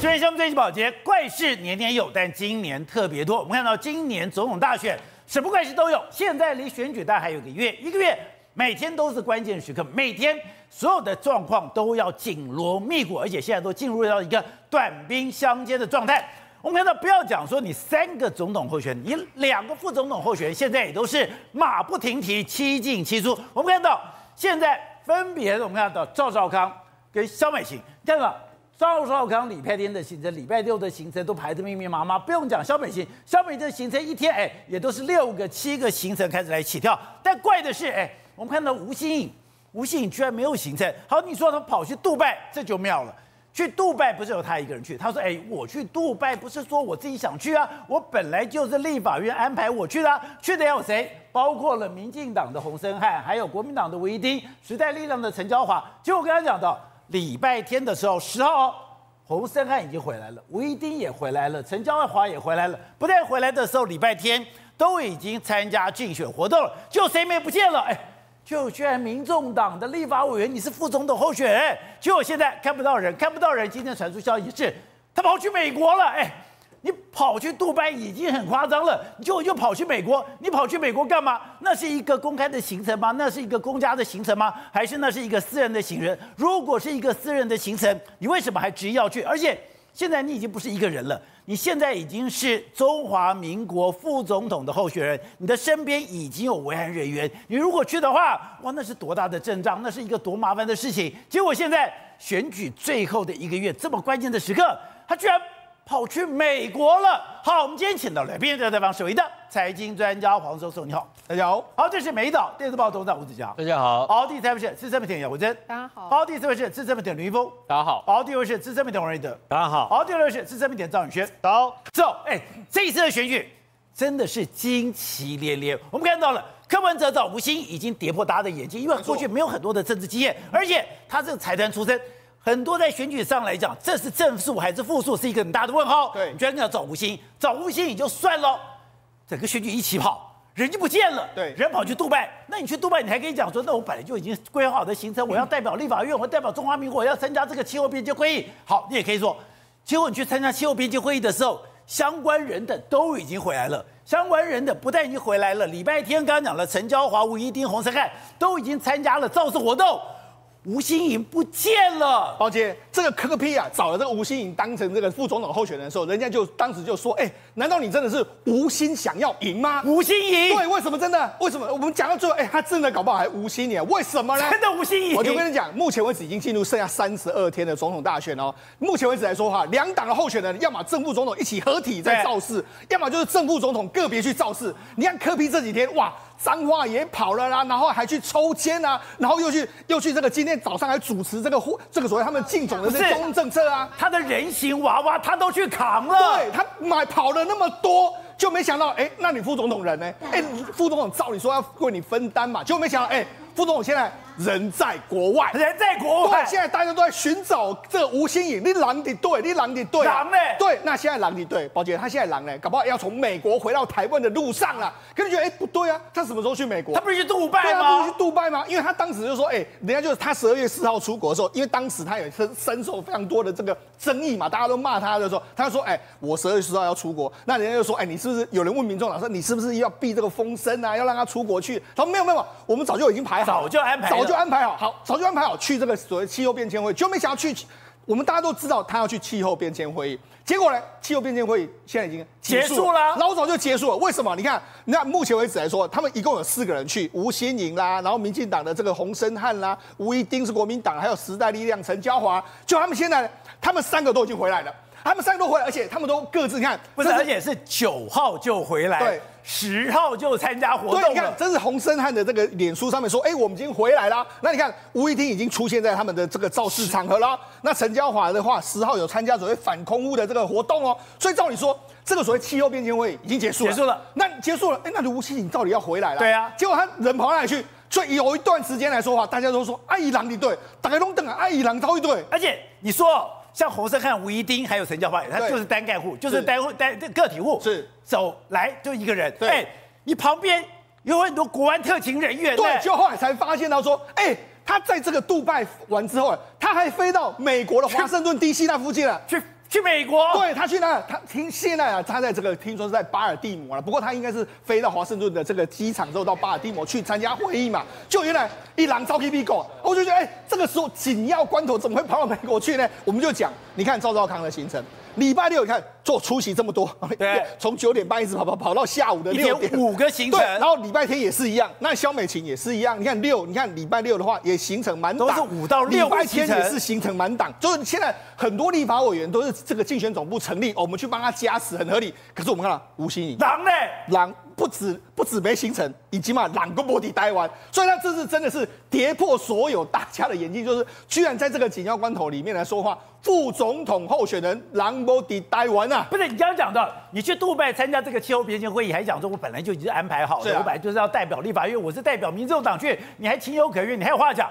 今天相对最保洁怪事年年有，但今年特别多。我们看到今年总统大选，什么怪事都有。现在离选举大还有一个月，一个月每天都是关键时刻，每天所有的状况都要紧锣密鼓，而且现在都进入到一个短兵相接的状态。我们看到，不要讲说你三个总统候选人，你两个副总统候选人，现在也都是马不停蹄，七进七出。我们看到现在分别，我们看到赵少康跟萧美琴，看到赵少康礼拜天的行程，礼拜六的行程都排得密密麻麻。不用讲萧美琴，萧美琴的行程一天哎，也都是六个、七个行程开始来起跳。但怪的是哎，我们看到吴欣盈，吴欣盈居然没有行程。好，你说他跑去杜拜，这就妙了。去杜拜不是有他一个人去？他说：“哎，我去杜拜不是说我自己想去啊，我本来就是立法院安排我去的。去的有谁？包括了民进党的洪森汉，还有国民党的吴怡丁，时代力量的陈椒华。就我刚才讲到，礼拜天的时候，十号，洪森汉已经回来了，吴一丁也回来了，陈椒华也回来了。不但回来的时候，礼拜天都已经参加竞选活动了，就谁没不见了？哎。”就居然民众党的立法委员，你是副总统候选人，就现在看不到人，看不到人。今天传出消息是，他跑去美国了。哎，你跑去杜拜已经很夸张了，你就又跑去美国，你跑去美国干嘛？那是一个公开的行程吗？那是一个公家的行程吗？还是那是一个私人的行程？如果是一个私人的行程，你为什么还执意要去？而且现在你已经不是一个人了。你现在已经是中华民国副总统的候选人，你的身边已经有维安人员。你如果去的话，哇，那是多大的阵仗，那是一个多麻烦的事情。结果现在选举最后的一个月，这么关键的时刻，他居然。跑去美国了。好，我们今天请到来宾的采访首位的财经专家黄教授，你好，大家好。好，这是美岛电视报董事长吴子嘉，大家好。好，第三位是资深媒体人姚国珍，大家好。好，第四位是资深媒体人林一峰，大家好。好，第五位是资深媒体人王瑞德，大家好。好，第六位是资深媒体人赵宇轩，好。走，哎，这一次的选举真的是惊奇连连。我们看到了柯文哲找吴昕已经跌破大家的眼睛，因为过去没有很多的政治经验，而且他这个财团出身。很多在选举上来讲，这是正数还是负数，是一个很大的问号。对，你居然要找吴昕，找吴昕也就算了，整个选举一起跑，人就不见了。对，人跑去杜拜，那你去杜拜，你还可以讲说，那我本来就已经规划好的行程，我要代表立法院，我要代表中华民国，我要参加这个气候边界会议。好，你也可以说，结果你去参加气候边界会议的时候，相关人等都已经回来了，相关人等不但已经回来了，礼拜天刚刚讲了，陈椒华、吴一丁、洪胜汉都已经参加了造势活动。吴欣盈不见了，包姐，这个柯 P 啊，找了这个吴欣盈当成这个副总统候选人的时候，人家就当时就说，哎，难道你真的是无心想要赢吗？吴欣盈，对，为什么真的？为什么？我们讲到最后，哎，他真的搞不好还无心呢？为什么呢？真的吴欣盈，我就跟你讲，目前为止已经进入剩下三十二天的总统大选哦。目前为止来说哈，两党的候选人，要么正副总统一起合体在造势，要么就是正副总统个别去造势。你看柯 P 这几天，哇！彰化也跑了啦，然后还去抽签啊，然后又去又去这个今天早上还主持这个这个所谓他们竞总的这个中政策啊，他的人形娃娃他都去扛了，对，他买跑了那么多，就没想到哎，那你副总统人呢？哎，副总统照理说要为你分担嘛，就没想到哎，副总统现在。人在国外，人在国外。对现在大家都在寻找这个吴新颖，你狼的对，你狼的对，狼呢？对，那现在狼的对，宝姐他现在狼呢，搞不好要从美国回到台湾的路上了。可是觉得哎不对啊，他什么时候去美国？他不是去杜拜吗？对啊，不是去杜拜吗？因为他当时就说，哎，人家就是他十二月四号出国的时候，因为当时他也深深受非常多的这个争议嘛，大家都骂他的时候，他就说，哎，我十二月四号要出国，那人家就说，哎，你是不是有人问民众党说，你是不是要避这个风声啊，要让他出国去？他说没有没有，我们早就已经排好，早就安排，早就安排好，好。早就安排好去这个所谓气候变迁会，就没想要去，我们大家都知道他要去气候变迁会议，结果呢，气候变迁会议现在已经结束了，老早就结束了。为什么？你看，你看，目前为止来说，他们一共有四个人去，吴欣盈啦，然后民进党的这个洪森汉啦，吴一丁是国民党，还有时代力量陈椒华，就他们现在，他们三个都已经回来了，他们三个都回来，而且他们都各自你看，不是，而且是九号就回来。对。十号就参加活动，对，你看，这是洪森汉的这个脸书上面说，哎，我们已经回来啦。那你看，吴怡丁已经出现在他们的这个造势场合啦。那陈椒华的话，十号有参加所谓反空污的这个活动哦。所以照理说，这个所谓气候变迁会已经结束了。结束了。那结束了，哎，那吴欣盈到底要回来了？对啊。结果他人跑哪里去？所以有一段时间来说话，大家都说爱伊朗的对，大家都等啊，爱伊朗超一队。而且你说。像洪胜汉、吴一丁还有陈教发，他就是单干户，就是单户单个体户，是。走来就一个人。对，你旁边有很多国安特勤人员。对，就后来才发现到说，哎，他在这个杜拜完之后，他还飞到美国的华盛顿 DC 那附近了，去去美国，对他去那，他听现在啊，他在这个听说是在巴尔的摩了，不过他应该是飞到华盛顿的这个机场之后到巴尔的摩去参加会议嘛。就原来一狼招 K B 狗，我就觉得哎，这个时候紧要关头怎么会跑到美国去呢？我们就讲，你看赵昭康的行程。礼拜六你看做出席这么多，对，从九点半一直跑跑跑到下午的六点，五个行程。对，然后礼拜天也是一样，那肖美琴也是一样。你看六，你看礼拜六的话也行程满档，都是五到六。礼拜天也是行程满档，就是现在很多立法委员都是这个竞选总部成立，我们去帮他加持，很合理。可是我们看到吴欣颖，狼呢？狼。不止不止没形成，以及嘛朗个摩的待完，所以他这次真的是跌破所有大家的眼镜，就是居然在这个紧要关头里面来说话，副总统候选人狼摩的待完啊！不是你刚刚讲的，你去杜拜参加这个气候变迁会议，还讲说我本来就已经安排好了，啊、我本来就是要代表立法院，我是代表民众党去，你还情有可原，你还有话讲，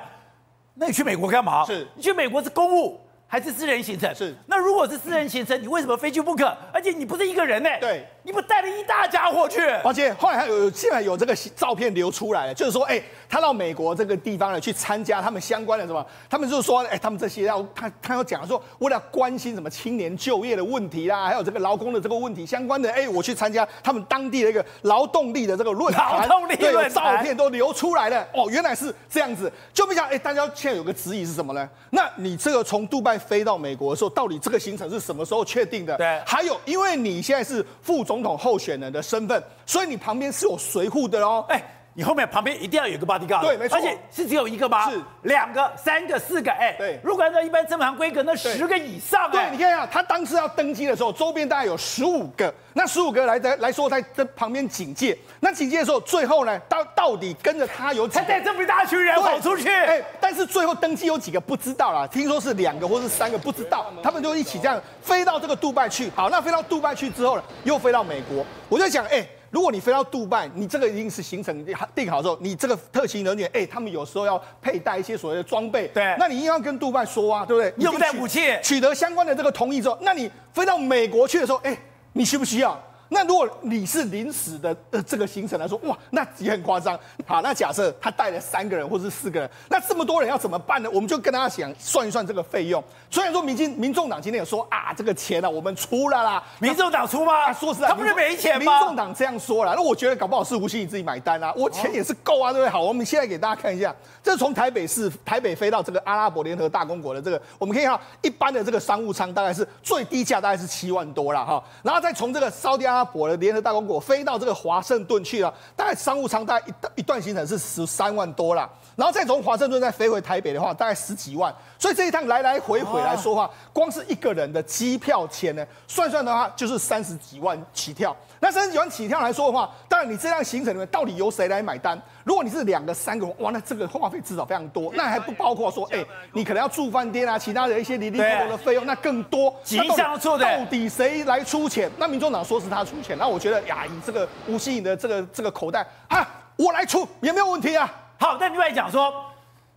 那你去美国干嘛？是你去美国是公务。还是私人行程是，那如果是私人行程，你为什么非去不可？而且你不是一个人呢？对，你不带了一大家伙去？而且后来还有现在有这个照片流出来了，就是说，哎，他到美国这个地方呢去参加他们相关的什么？他们就是说，哎，他们这些要他他要讲说，为了关心什么青年就业的问题啦，还有这个劳工的这个问题相关的，哎，我去参加他们当地的一个劳动力的这个论坛，劳动力论坛，对，照片都流出来了。哦，原来是这样子，就不想哎，大家现在有个质疑是什么呢？那你这个从杜拜飞到美国。的时候到底，这个行程是什么时候确定的？对，还有，因为你现在是副总统候选人的身份，所以你旁边是有随护的哦。哎。你后面旁边一定要有一个 bodyguard，对，没错，而且是只有一个吗？是两个、三个、四个，哎，对。如果按照一般正常规格，那十个以上。对，你看一下，他当时要登机的时候，周边大概有十五个，那十五个来来来说，在这旁边警戒。那警戒的时候，最后呢，到到底跟着他有几个？他带这么一大群人跑出去，哎，但是最后登机有几个不知道啦，听说是两个或是三个不知道，他们就一起这样飞到这个杜拜去。好，那飞到杜拜去之后呢，又飞到美国。我就想，哎。如果你飞到杜拜，你这个一定是行程定好之后，你这个特勤人员，哎、欸，他们有时候要佩戴一些所谓的装备，对，那你一定要跟杜拜说啊，对不对？你用带武器，取得相关的这个同意之后，那你飞到美国去的时候，哎、欸，你需不需要？那如果你是临时的呃这个行程来说，哇，那也很夸张。好，那假设他带了三个人或是四个人，那这么多人要怎么办呢？我们就跟大家讲，算一算这个费用。虽然说民进民众党今天有说啊，这个钱呢、啊、我们出了啦，民众党出吗？啊、说实在，他不是没钱吗？民众党这样说了，那我觉得搞不好是吴欣你自己买单啊，我钱也是够啊，对不对？好，我们现在给大家看一下，这是从台北市台北飞到这个阿拉伯联合大公国的这个，我们可以看到一般的这个商务舱大概是最低价大概是七万多了哈，然后再从这个沙特阿拉伯的联合大公国。飞到这个华盛顿去了，大概商务舱大概一一段行程是十三万多啦，然后再从华盛顿再飞回台北的话，大概十几万，所以这一趟来来回回来说话，光是一个人的机票钱呢，算算的话就是三十几万起跳。那三十几万起跳来说的话，当然你这样行程里面到底由谁来买单？如果你是两个、三个，哇，那这个花费至少非常多，那还不包括说，哎、欸，你可能要住饭店啊，其他的一些零零落落的费用，那更多。吉祥处的，到底谁来出钱？那民众党说是他出钱，那我觉得呀，以这个吴欣颖的这个这个口袋啊，我来出也没有问题啊。好，但另外讲说，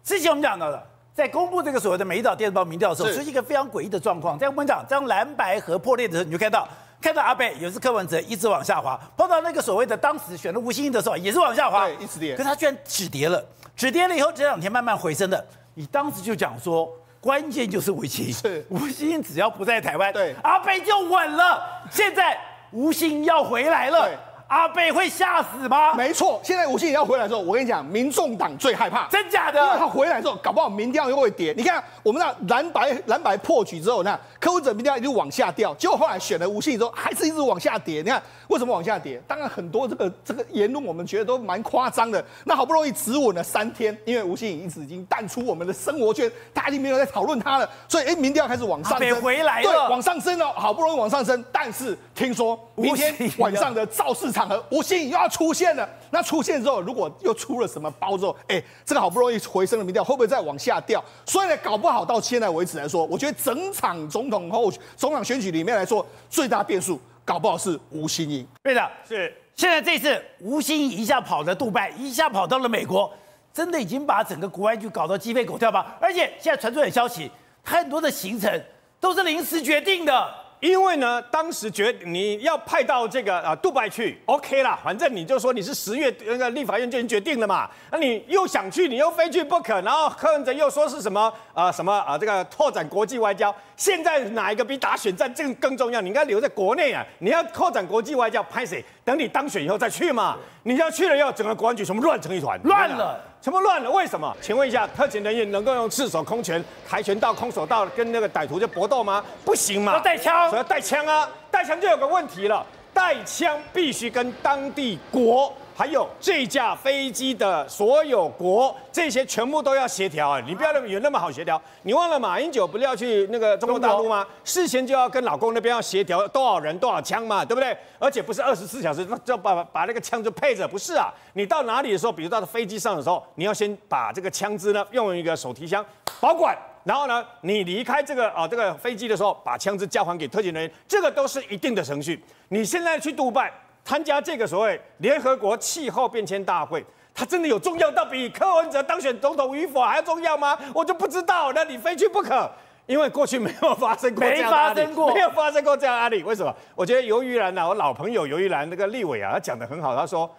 之前我们讲到的，在公布这个所谓的《美丽岛电子报》民调的时候，是一个非常诡异的状况。在我们讲这样蓝白河破裂的时候，你就看到。看到阿北也是柯文哲一直往下滑，碰到那个所谓的当时选的吴欣盈的时候也是往下滑，对，一直跌。可是他居然止跌了，止跌了以后这两天慢慢回升的。你当时就讲说，关键就是 吴欣盈，是吴欣盈只要不在台湾，对，阿北就稳了。现在吴欣要回来了。阿贝会吓死吗？没错，现在吴欣盈要回来的时候，我跟你讲，民众党最害怕，真假的？因为他回来之后，搞不好民调又会跌。你看，我们那蓝白蓝白破局之后，那柯文哲民调一直往下掉，结果后来选了吴欣盈之后，还是一直往下跌。你看为什么往下跌？当然很多这个这个言论，我们觉得都蛮夸张的。那好不容易止稳了三天，因为吴欣盈一直已经淡出我们的生活圈，大家已经没有在讨论他了，所以哎，民调开始往上升，回来了，对，往上升了，好不容易往上升，但是听说明天晚上的造势场合，吴欣盈要。出现了，那出现之后，如果又出了什么包之后，哎，这个好不容易回升的民调会不会再往下掉？所以呢，搞不好到现在为止来说，我觉得整场总统后总统选举里面来说，最大变数搞不好是吴欣盈。对的，是现在这次吴欣盈一下跑到杜拜，一下跑到了美国，真的已经把整个国安局搞到鸡飞狗跳吧？而且现在传出的消息，很多的行程都是临时决定的。因为呢，当时觉你要派到这个啊杜拜去，OK 啦，反正你就说你是十月那个立法院就已经决定了嘛，那你又想去，你又非去不可，然后柯文哲又说是什么啊、呃、什么啊这个拓展国际外交，现在哪一个比打选战更更重要？你应该留在国内啊，你要扩展国际外交，拍谁？等你当选以后再去嘛，你要去了以后，整个国安局全部乱成一团，乱了，全部乱了。为什么？请问一下，特勤人员能够用赤手空拳、跆拳道、空手道跟那个歹徒就搏斗吗？不行嘛，要带枪，所以要带枪啊，带枪就有个问题了，带枪必须跟当地国。还有这架飞机的所有国，这些全部都要协调啊！你不要认为有那么好协调。你忘了马英九不是要去那个中国大陆吗？事先就要跟老公那边要协调多少人多少枪嘛，对不对？而且不是二十四小时就把把那个枪就配着，不是啊！你到哪里的时候，比如到飞机上的时候，你要先把这个枪支呢用一个手提箱保管，然后呢，你离开这个啊这个飞机的时候，把枪支交还给特警人员，这个都是一定的程序。你现在去杜拜。参加这个所谓联合国气候变迁大会，它真的有重要到比柯文哲当选总统与否还要重要吗？我就不知道，那你非去不可，因为过去没有发生过这样的案例，没发生过，没有发生过这样的案例。为什么？我觉得游玉兰啊，我老朋友游玉兰那个立委啊，他讲得很好，他说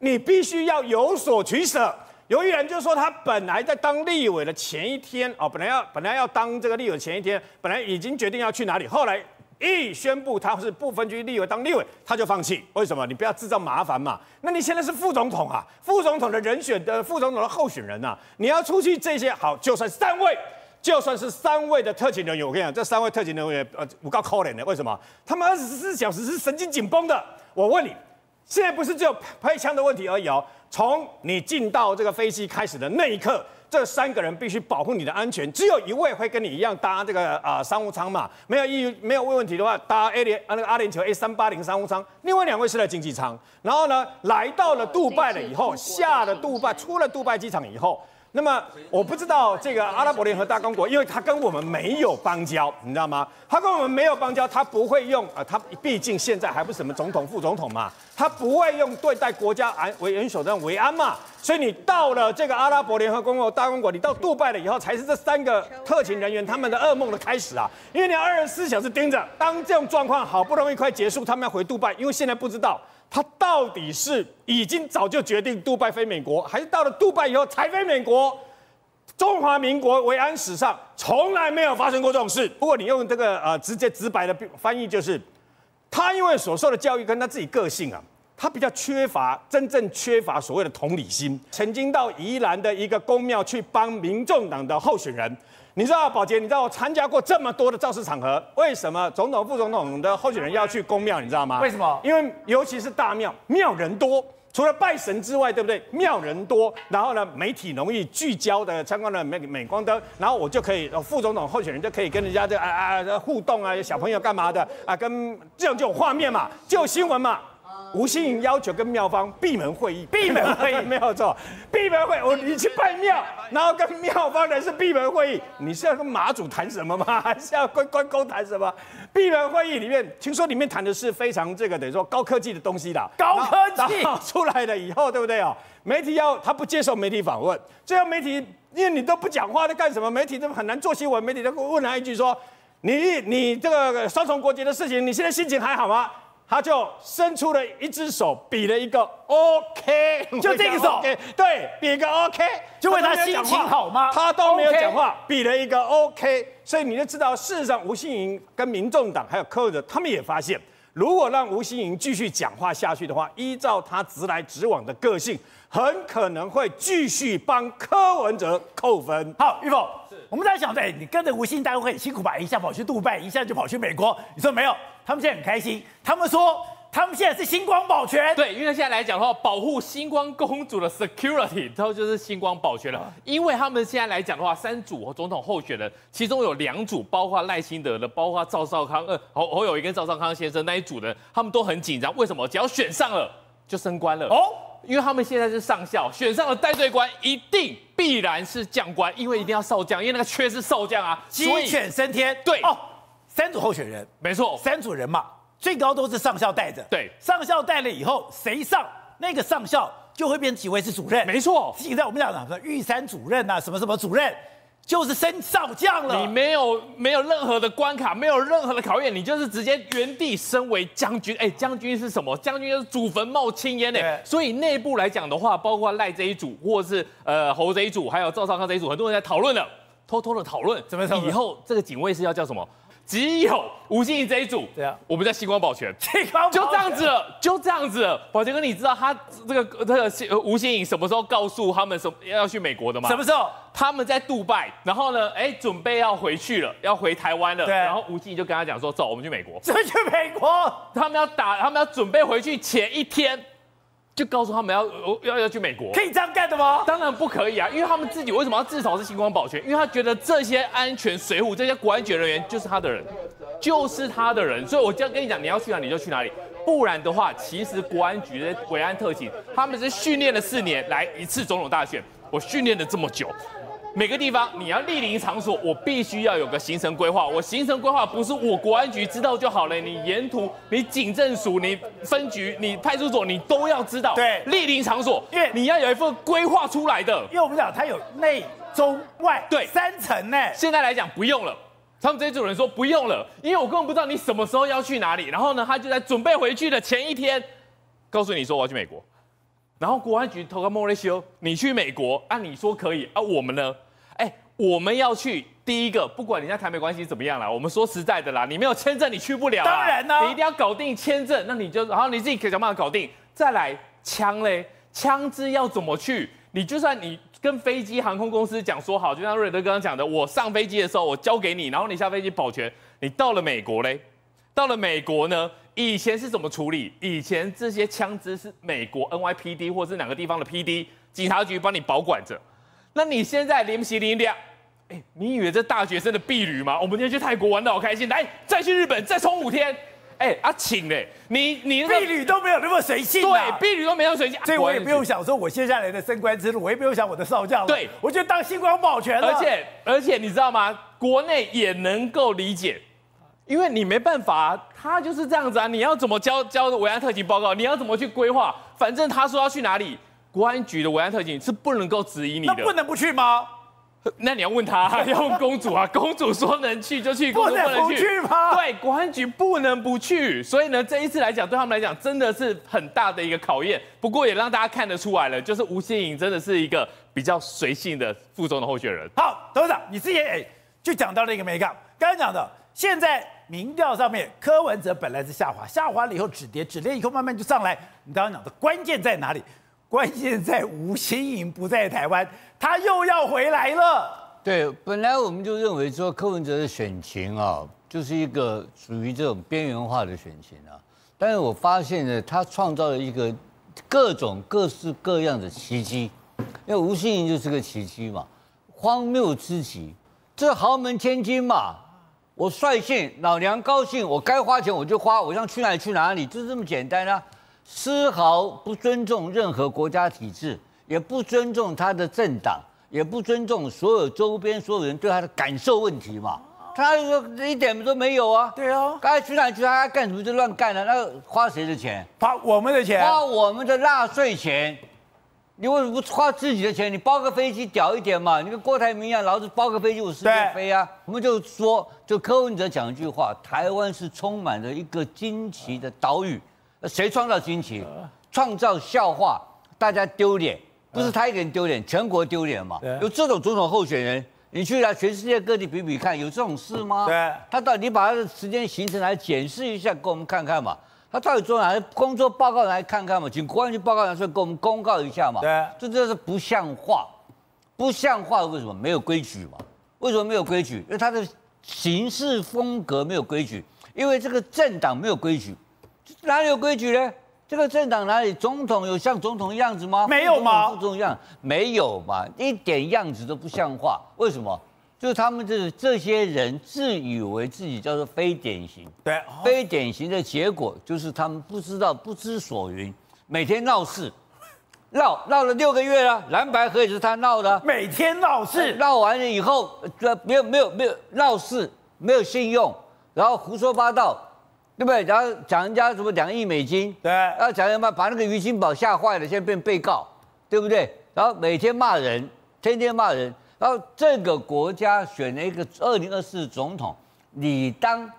你必须要有所取舍。游玉兰就说他本来在当立委的前一天哦，本来要本来要当这个立委前一天，本来已经决定要去哪里，后来。一宣布他是不分区立委当立委，他就放弃。为什么？你不要制造麻烦嘛。那你现在是副总统啊，副总统的人选的副总统的候选人啊，你要出去这些好，就算三位，就算是三位的特勤人员，我跟你讲，这三位特勤人员呃，我够可怜的。为什么？他们二十四小时是神经紧绷的。我问你，现在不是只有配枪的问题而已哦，从你进到这个飞机开始的那一刻。这三个人必须保护你的安全，只有一位会跟你一样搭这个啊、商务舱嘛，没有意没有问题的话搭 A 联啊那个阿联酋 A 三八零商务舱，另外两位是在经济舱，然后呢来到了杜拜了以后，下了杜拜，出了杜拜机场以后。那么我不知道这个阿拉伯联合大公国，因为他跟我们没有邦交，你知道吗？他跟我们没有邦交，他不会用啊，他毕竟现在还不是什么总统、副总统嘛，他不会用对待国家安为元首这样维安嘛。所以你到了这个阿拉伯联合公国大公国，你到杜拜了以后，才是这三个特勤人员他们的噩梦的开始啊！因为你要二十四小时盯着，当这种状况好不容易快结束，他们要回杜拜，因为现在不知道。他到底是已经早就决定杜拜飞美国，还是到了杜拜以后才飞美国？中华民国维安史上从来没有发生过这种事。不过你用这个呃直接直白的翻译，就是他因为所受的教育跟他自己个性啊，他比较缺乏真正缺乏所谓的同理心。曾经到宜兰的一个宫庙去帮民众党的候选人。你知道，宝杰，你知道我参加过这么多的造势场合，为什么总统、副总统的候选人要去公庙？你知道吗？为什么？因为尤其是大庙，庙人多，除了拜神之外，对不对？庙人多，然后呢，媒体容易聚焦的参观的美美光灯，然后我就可以，副总统候选人就可以跟人家这啊啊互动啊，小朋友干嘛的啊，跟这样就有画面嘛，就有新闻嘛。吴心盈要求跟妙方闭门会议，闭门会议 没有错，闭门会，我你去拜庙，然后跟妙方人是闭门会议，你是要跟马祖谈什么吗？还 是要跟关公谈什么？闭门会议里面，听说里面谈的是非常这个等于说高科技的东西啦，高科技出来了以后，对不对哦？媒体要他不接受媒体访问，最后媒体因为你都不讲话，在干什么？媒体都很难做新闻，媒体都问他一句说，你你这个双重国籍的事情，你现在心情还好吗？他就伸出了一只手，比了一个 OK，就这个手，OK，对，比一个 OK，就问他心情好吗？他都没有讲话，比了一个 OK，所以你就知道，事实上，吴欣盈跟民众党还有柯文哲，他们也发现，如果让吴欣盈继续讲话下去的话，依照他直来直往的个性，很可能会继续帮柯文哲扣分。好，玉凤，我们在想，对，你跟着吴欣盈大会很辛苦吧？一下跑去杜拜，一下就跑去美国，你说没有？他们现在很开心，他们说他们现在是星光保全。对，因为现在来讲的话，保护星光公主的 security，然后就是星光保全了。因为他们现在来讲的话，三组总统候选人，其中有两组，包括赖清德的，包括赵少康，呃，侯侯友宜跟赵少康先生那一组的，他们都很紧张。为什么？只要选上了就升官了哦，因为他们现在是上校，选上了带队官，一定必然是将官，因为一定要少将，因为那个缺是少将啊，鸡犬升天。对哦。三组候选人，没错，三组人嘛，最高都是上校带着。对，上校带了以后，谁上那个上校就会变几位是主任。没错，现在我们讲什么玉山主任呐、啊，什么什么主任，就是升少将了。你没有没有任何的关卡，没有任何的考验，你就是直接原地升为将军。哎，将军是什么？将军就是祖坟冒青烟呢。所以内部来讲的话，包括赖这一组，或者是呃侯这一组，还有赵少康这一组，很多人在讨论了，偷偷的讨论，怎么？以后这个警卫是要叫什么？只有吴欣怡这一组，对啊，我们在星光保全，星光保全就这样子了，就这样子了。宝杰哥，你知道他这个这个吴欣怡什么时候告诉他们什么要去美国的吗？什么时候？他们在杜拜，然后呢，哎，准备要回去了，要回台湾了。对。然后吴欣怡就跟他讲说：“走，我们去美国。”去美国？他们要打，他们要准备回去前一天。就告诉他们要要要去美国，可以这样干的吗？当然不可以啊，因为他们自己为什么要至少是星光保全？因为他觉得这些安全水浒、这些国安局人员就是他的人，就是他的人，所以我就要跟你讲，你要去哪里就去哪里，不然的话，其实国安局的维安特勤他们是训练了四年来一次总统大选，我训练了这么久。每个地方你要莅临场所，我必须要有个行程规划。我行程规划不是我国安局知道就好了，你沿途你警政署、你分局、你派出所，你都要知道。对，莅临场所，因为你要有一份规划出来的。因为我们讲它有内中外对三层呢。现在来讲不用了，他们这组人说不用了，因为我根本不知道你什么时候要去哪里。然后呢，他就在准备回去的前一天，告诉你说我要去美国。然后国安局投个莫雷修，你去美国，按、啊、你说可以啊，我们呢？哎，我们要去第一个，不管你在台美关系怎么样啦，我们说实在的啦，你没有签证你去不了。当然呢，你一定要搞定签证，那你就然后你自己可以想办法搞定。再来枪嘞，枪支要怎么去？你就算你跟飞机航空公司讲说好，就像瑞德刚刚讲的，我上飞机的时候我交给你，然后你下飞机保全。你到了美国嘞，到了美国呢？以前是怎么处理？以前这些枪支是美国 NYPD 或是哪个地方的 PD 警察局帮你保管着。那你现在临时临两，哎，你以为这大学生的婢女吗？我们今天去泰国玩的好开心，来再去日本再冲五天，哎，阿请嘞，你你婢女都没有那么随性，对，婢女都没有随性，所以我也不用想说我接下来的升官之路，我也不用想我的少将，对，我就当星光保全了。而且而且你知道吗？国内也能够理解。因为你没办法，他就是这样子啊！你要怎么交交维安特警报告？你要怎么去规划？反正他说要去哪里，国安局的维安特警是不能够质疑你的。那不能不去吗？那你要问他，要问公主啊！公主说能去就去，公主不能去，不去吗？对，国安局不能不去。所以呢，这一次来讲，对他们来讲真的是很大的一个考验。不过也让大家看得出来了，就是吴欣颖真的是一个比较随性的副总的候选人。好，董事长，你之前哎就讲到了一个美感，刚刚讲的现在。民调上面，柯文哲本来是下滑，下滑了以后止跌，止跌以后慢慢就上来。你刚刚讲的关键在哪里？关键在吴欣盈不在台湾，他又要回来了。对，本来我们就认为说柯文哲的选情啊，就是一个属于这种边缘化的选情啊。但是我发现呢，他创造了一个各种各式各样的奇迹，因为吴欣盈就是个奇迹嘛，荒谬之极，这豪门千金嘛。我率性，老娘高兴，我该花钱我就花，我想去哪里去哪里，就这么简单啊！丝毫不尊重任何国家体制，也不尊重他的政党，也不尊重所有周边所有人对他的感受问题嘛。他说一点都没有啊。对啊，该去哪里去，他该干什么就乱干了。那花谁的钱？花我们的钱，花我们的纳税钱。你为什么不花自己的钱？你包个飞机屌一点嘛？你跟郭台铭一样，老子包个飞机我世界飞啊！我们就说，就柯文哲讲一句话：台湾是充满了一个惊奇的岛屿。谁创造惊奇？创造笑话，大家丢脸，不是他一个人丢脸，全国丢脸嘛？有这种总统候选人，你去了全世界各地比比看，有这种事吗？对，他到底你把他的时间行程来检视一下，给我们看看嘛。他到底做哪些工作报告来看看嘛？请国安局报告来给我们公告一下嘛？对，这这是不像话，不像话。为什么没有规矩嘛？为什么没有规矩？因为他的行事风格没有规矩，因为这个政党没有规矩，哪里有规矩呢？这个政党哪里？总统有像总统样子吗？没有吗？副总统样没有嘛？一点样子都不像话。为什么？就是他们这这些人自以为自己叫做非典型，对，非典型的结果就是他们不知道不知所云，每天闹事，闹闹了六个月了，蓝白河也是他闹的，每天闹事，闹完了以后，这没有没有没有闹事，没有信用，然后胡说八道，对不对？然后讲人家什么两亿美金，对，然后讲什么把那个于金宝吓坏了，现在变被告，对不对？然后每天骂人，天天骂人。然后这个国家选了一个二零二四总统，你当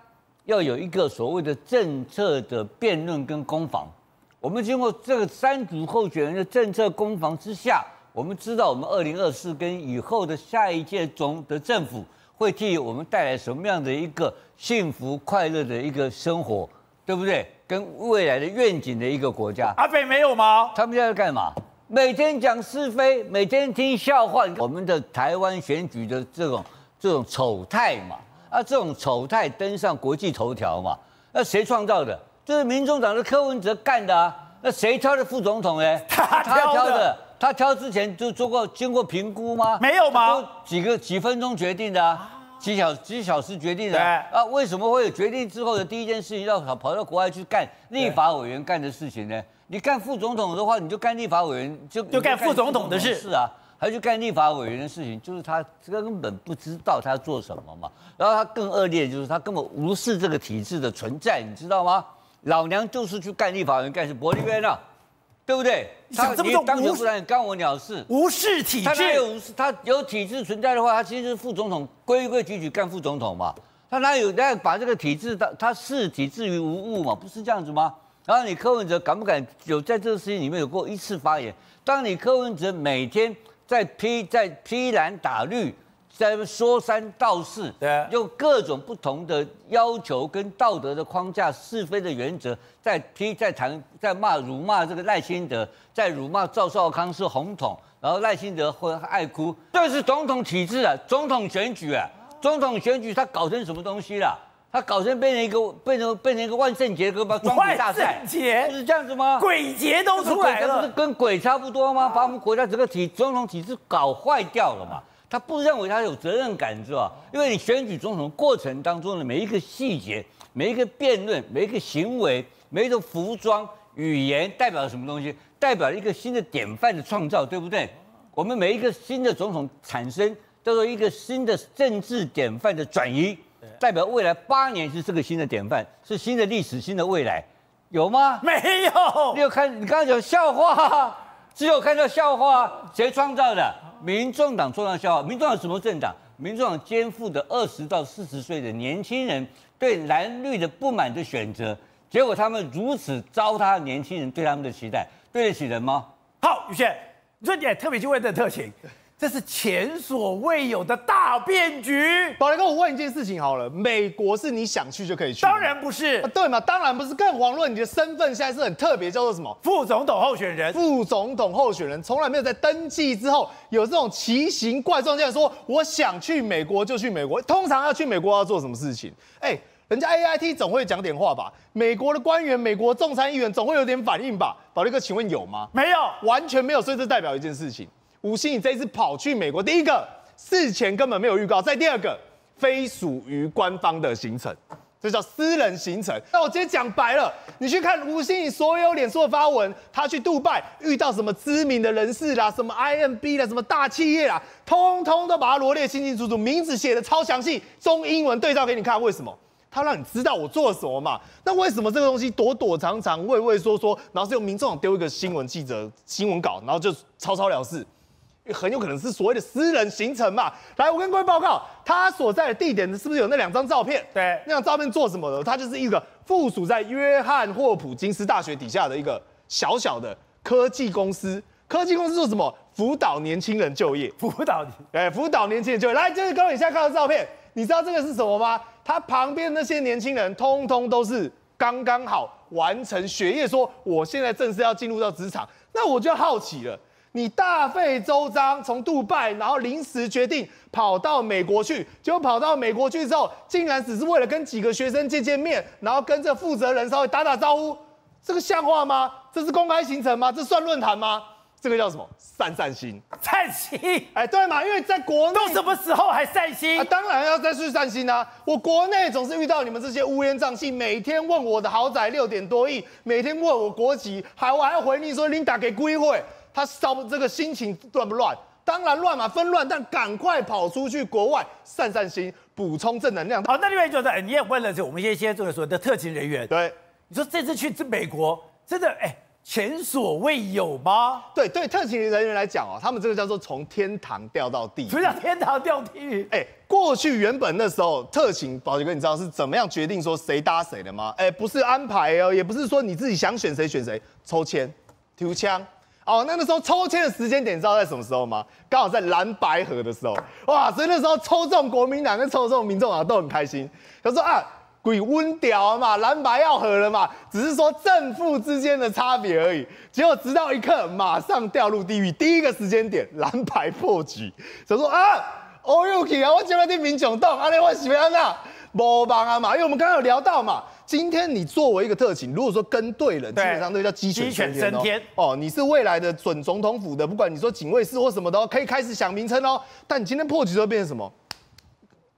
要有一个所谓的政策的辩论跟攻防。我们经过这个三组候选人的政策攻防之下，我们知道我们二零二四跟以后的下一届总的政府会替我们带来什么样的一个幸福快乐的一个生活，对不对？跟未来的愿景的一个国家。阿北没有吗？他们现在干嘛？每天讲是非，每天听笑话。我们的台湾选举的这种这种丑态嘛，啊，这种丑态登上国际头条嘛，那谁创造的？这是民众党的柯文哲干的啊，那谁挑的副总统呢？他挑的，他挑之前就做过经过评估吗？没有吗？几个几分钟决定的啊，几小几小时决定的啊，啊？为什么会有决定之后的第一件事情要跑跑到国外去干立法委员干的事情呢？你干副总统的话，你就干立法委员就就干副总统的事是啊，还去干立法委员的事情，就是他根本不知道他要做什么嘛。然后他更恶劣，就是他根本无视这个体制的存在，你知道吗？老娘就是去干立法委员干事，柏立渊啊，对不对？他这么做，当选不然干我鸟事？无视体制，他哪有无视？他有体制存在的话，他其实是副总统，规规矩矩干副总统嘛。他哪有在把这个体制他他视体制于无物嘛？不是这样子吗？然后你柯文哲敢不敢有在这个事情里面有过一次发言？当你柯文哲每天在批在批蓝打绿。在说三道四，对，用各种不同的要求跟道德的框架、是非的原则，在批、在谈、在骂、辱骂这个赖清德，在辱骂赵少康是红统，然后赖清德会爱哭，这是总统体制啊，总统选举啊，总统选举他搞成什么东西了？他搞成变成一个变成变成一个万圣节跟把装鬼大赛，万圣节不是这样子吗？鬼节都出来了，不是跟鬼差不多吗？把我们国家整个体总统体制搞坏掉了嘛？他不认为他有责任感，是吧？因为你选举总统过程当中的每一个细节、每一个辩论、每一个行为、每一种服装、语言，代表了什么东西？代表了一个新的典范的创造，对不对？我们每一个新的总统产生，叫做一个新的政治典范的转移，代表未来八年是这个新的典范，是新的历史、新的未来，有吗？没有。你有看？你刚刚讲笑话，只有看到笑话，谁创造的？民众党创造笑话，民众党什么政党？民众党肩负的二十到四十岁的年轻人对蓝绿的不满的选择，结果他们如此糟蹋年轻人对他们的期待，对得起人吗？好，宇轩，你说你特别去问这特勤。这是前所未有的大变局。宝来哥，我问一件事情好了，美国是你想去就可以去？当然不是，啊、对嘛？当然不是。更遑论你的身份现在是很特别，叫做什么？副总统候选人。副总统候选人从来没有在登记之后有这种奇形怪状，这样说我想去美国就去美国。通常要去美国要做什么事情？哎，人家 AIT 总会讲点话吧？美国的官员、美国众参议员总会有点反应吧？宝力哥，请问有吗？没有，完全没有。所以这代表一件事情。吴欣盈这一次跑去美国，第一个事前根本没有预告，再第二个非属于官方的行程，这叫私人行程。那我直接讲白了，你去看吴欣盈所有脸书的发文，他去杜拜遇到什么知名的人士啦，什么 IMB 啦，什么大企业啦，通通都把它罗列清清楚楚，名字写的超详细，中英文对照给你看。为什么？他让你知道我做了什么嘛？那为什么这个东西躲躲藏藏、畏畏缩缩，然后是用民众丢一个新闻记者新闻稿，然后就草草了事？很有可能是所谓的私人行程嘛。来，我跟各位报告，他所在的地点是不是有那两张照片？对，那张照片做什么的？他就是一个附属在约翰霍普金斯大学底下的一个小小的科技公司。科技公司做什么？辅导年轻人就业。辅导，哎，辅导年轻人就业。来，这是各位现在看到的照片，你知道这个是什么吗？他旁边那些年轻人，通通都是刚刚好完成学业，说我现在正式要进入到职场。那我就好奇了。你大费周章从杜拜，然后临时决定跑到美国去，结果跑到美国去之后，竟然只是为了跟几个学生见见面，然后跟这负责人稍微打打招呼，这个像话吗？这是公开行程吗？这算论坛吗？这个叫什么？散散心，散心。哎，对嘛？因为在国内都什么时候还散心？啊，当然要再去散心啊！我国内总是遇到你们这些乌烟瘴气，每天问我的豪宅六点多亿，每天问我国籍，还我还要回你说你打给归会。他烧这个心情乱不乱？当然乱嘛，纷乱，但赶快跑出去国外散散心，补充正能量。好，那另外就是，你也问了，就我们一些这个所谓的特勤人员，对，你说这次去这美国，真的，哎，前所未有吗？对对，特勤人员来讲哦，他们这个叫做从天堂掉到地狱。什么叫天堂掉地狱？哎，过去原本那时候特勤，宝杰哥，你知道是怎么样决定说谁搭谁的吗？哎，不是安排哦，也不是说你自己想选谁选谁，抽签、丢枪。哦，那那时候抽签的时间点，知道在什么时候吗？刚好在蓝白合的时候。哇，所以那时候抽中国民党跟抽中民众党都很开心。他说啊。鬼温屌嘛，蓝白要合了嘛，只是说正负之间的差别而已。结果直到一刻，马上掉入地狱。第一个时间点，蓝白破局。他说啊，欧又去啊，我今天听民众党，阿你我喜欢啊，无帮啊嘛。因为我们刚刚有聊到嘛，今天你作为一个特勤，如果说跟对人，基本上都叫鸡犬升天哦。哦，你是未来的准总统府的，不管你说警卫室或什么的，可以开始想名称哦。但你今天破局之后变成什么？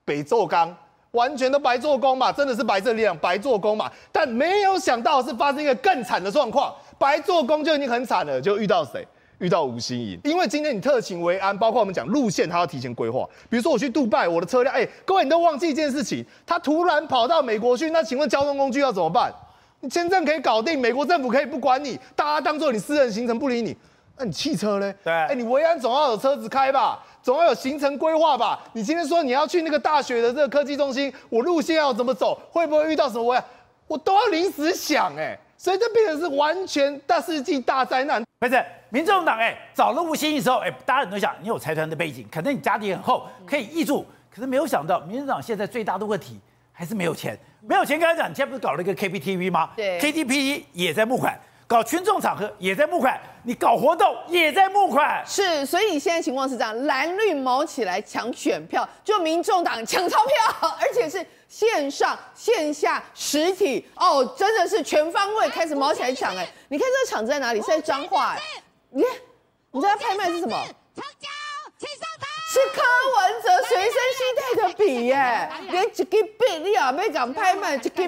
北奏纲。完全都白做工嘛，真的是白色力量白做工嘛，但没有想到是发生一个更惨的状况，白做工就已经很惨了，就遇到谁？遇到吴心怡。因为今天你特勤维安，包括我们讲路线，他要提前规划。比如说我去杜拜，我的车辆，哎、欸，各位你都忘记一件事情，他突然跑到美国去，那请问交通工具要怎么办？你签证可以搞定，美国政府可以不管你，大家当做你私人行程不理你，那你汽车呢？对，哎、欸，你维安总要有车子开吧？总要有行程规划吧？你今天说你要去那个大学的这个科技中心，我路线要怎么走？会不会遇到什么危险？我都要临时想哎、欸，所以这变成是完全大世纪大灾难。不是，民众党哎，找了吴欣盈的时候哎，大家很多想你有财团的背景，可能你家底很厚，可以挹注。可是没有想到，民众党现在最大的问题还是没有钱，没有钱。刚才讲，你现在不是搞了一个 KPTV 吗？对，KTV 也在募款。搞群众场合也在募款，你搞活动也在募款，是，所以现在情况是这样，蓝绿卯起来抢选票，就民众党抢钞票，而且是线上、线下、实体，哦，真的是全方位开始毛起来抢，哎，你看这个场子在哪里？是在彰化，哎，你看，你知道拍卖是什么？是柯文哲随身携带的笔耶，连一支笔你也要讲拍卖，一支笔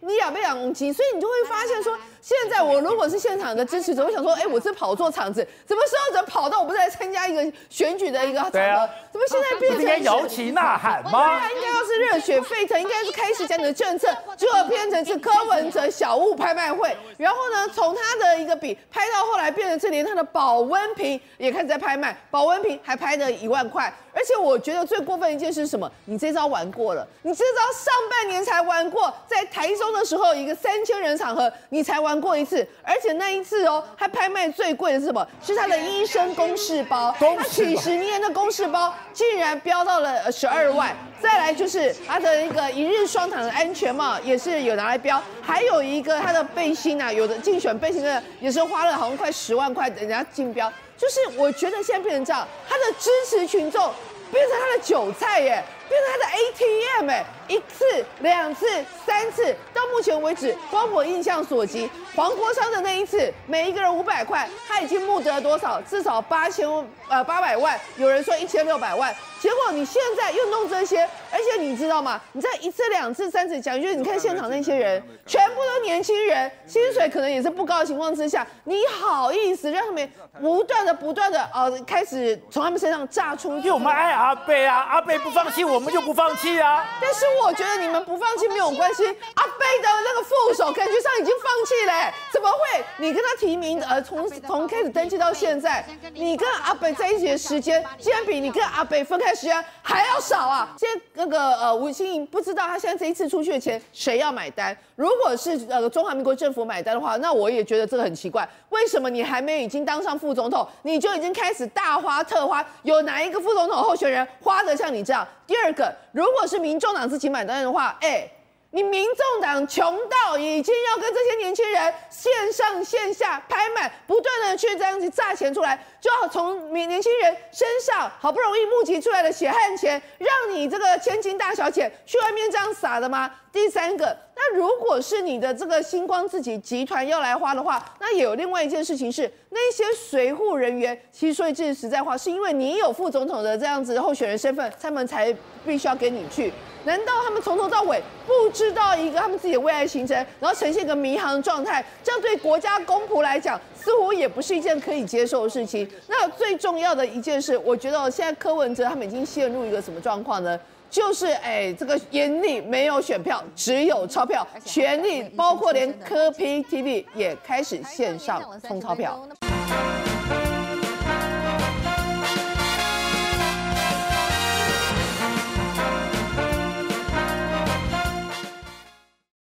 你也要讲钱，所以你就会发现说。现在我如果是现场的支持者，我想说，哎，我是跑错场子，怎么时候怎么跑到我不是来参加一个选举的一个场合？啊，怎么现在变成应该摇旗呐喊吗？对啊，应该要是热血沸腾，应该是开始讲你的政策，结果变成是柯文哲小物拍卖会。然后呢，从他的一个笔拍到后来变成这连他的保温瓶也开始在拍卖，保温瓶还拍了一万块。而且我觉得最过分的一件事是什么？你这招玩过了，你这招上半年才玩过，在台中的时候一个三千人场合你才玩过一次，而且那一次哦，还拍卖最贵的是什么？是他的医生公事包，他几十年的公事包竟然飙到了十二万。再来就是他的一个一日双躺的安全帽也是有拿来标，还有一个他的背心啊，有的竞选背心的也是花了好像快十万块，人家竞标。就是我觉得现在变成这样，他的支持群众变成他的韭菜耶，变成他的 ATM 哎，一次、两次、三次，到目前为止，光我印象所及，黄国昌的那一次，每一个人五百块，他已经募得了多少？至少八千呃八百万，有人说一千六百万。结果你现在又弄这些，而且你知道吗？你在一次、两次、三次讲，就是你看现场那些人，全部都年轻人，薪水可能也是不高的情况之下，你好意思让他们不断的、不断的呃开始从他们身上榨出？因为我们爱阿贝啊，阿贝不放弃，我们就不放弃啊。但是我觉得你们不放弃没有关系，阿贝的那个副手感觉上已经放弃了，怎么会？你跟他提名呃从从开始登记到现在，你跟阿北在一起的时间，竟然比你跟阿北分开。时间还要少啊！现在那个呃吴欣颖不知道他现在这一次出去的钱谁要买单？如果是呃中华民国政府买单的话，那我也觉得这个很奇怪。为什么你还没有已经当上副总统，你就已经开始大花特花？有哪一个副总统候选人花的像你这样？第二个，如果是民众党自己买单的话，哎。你民众党穷到已经要跟这些年轻人线上线下拍卖，不断的去这样子榨钱出来，就要从年年轻人身上好不容易募集出来的血汗钱，让你这个千金大小姐去外面这样撒的吗？第三个，那如果是你的这个星光自己集团要来花的话，那也有另外一件事情是，那些随扈人员，其实说一句实在话，是因为你有副总统的这样子候选人身份，他们才必须要给你去。难道他们从头到尾不知道一个他们自己的未来行程，然后呈现一个迷航的状态？这样对国家公仆来讲，似乎也不是一件可以接受的事情。那最重要的一件事，我觉得现在柯文哲他们已经陷入一个什么状况呢？就是哎，这个眼里没有选票，只有钞票，权力包括连科 P TV 也开始线上充钞票。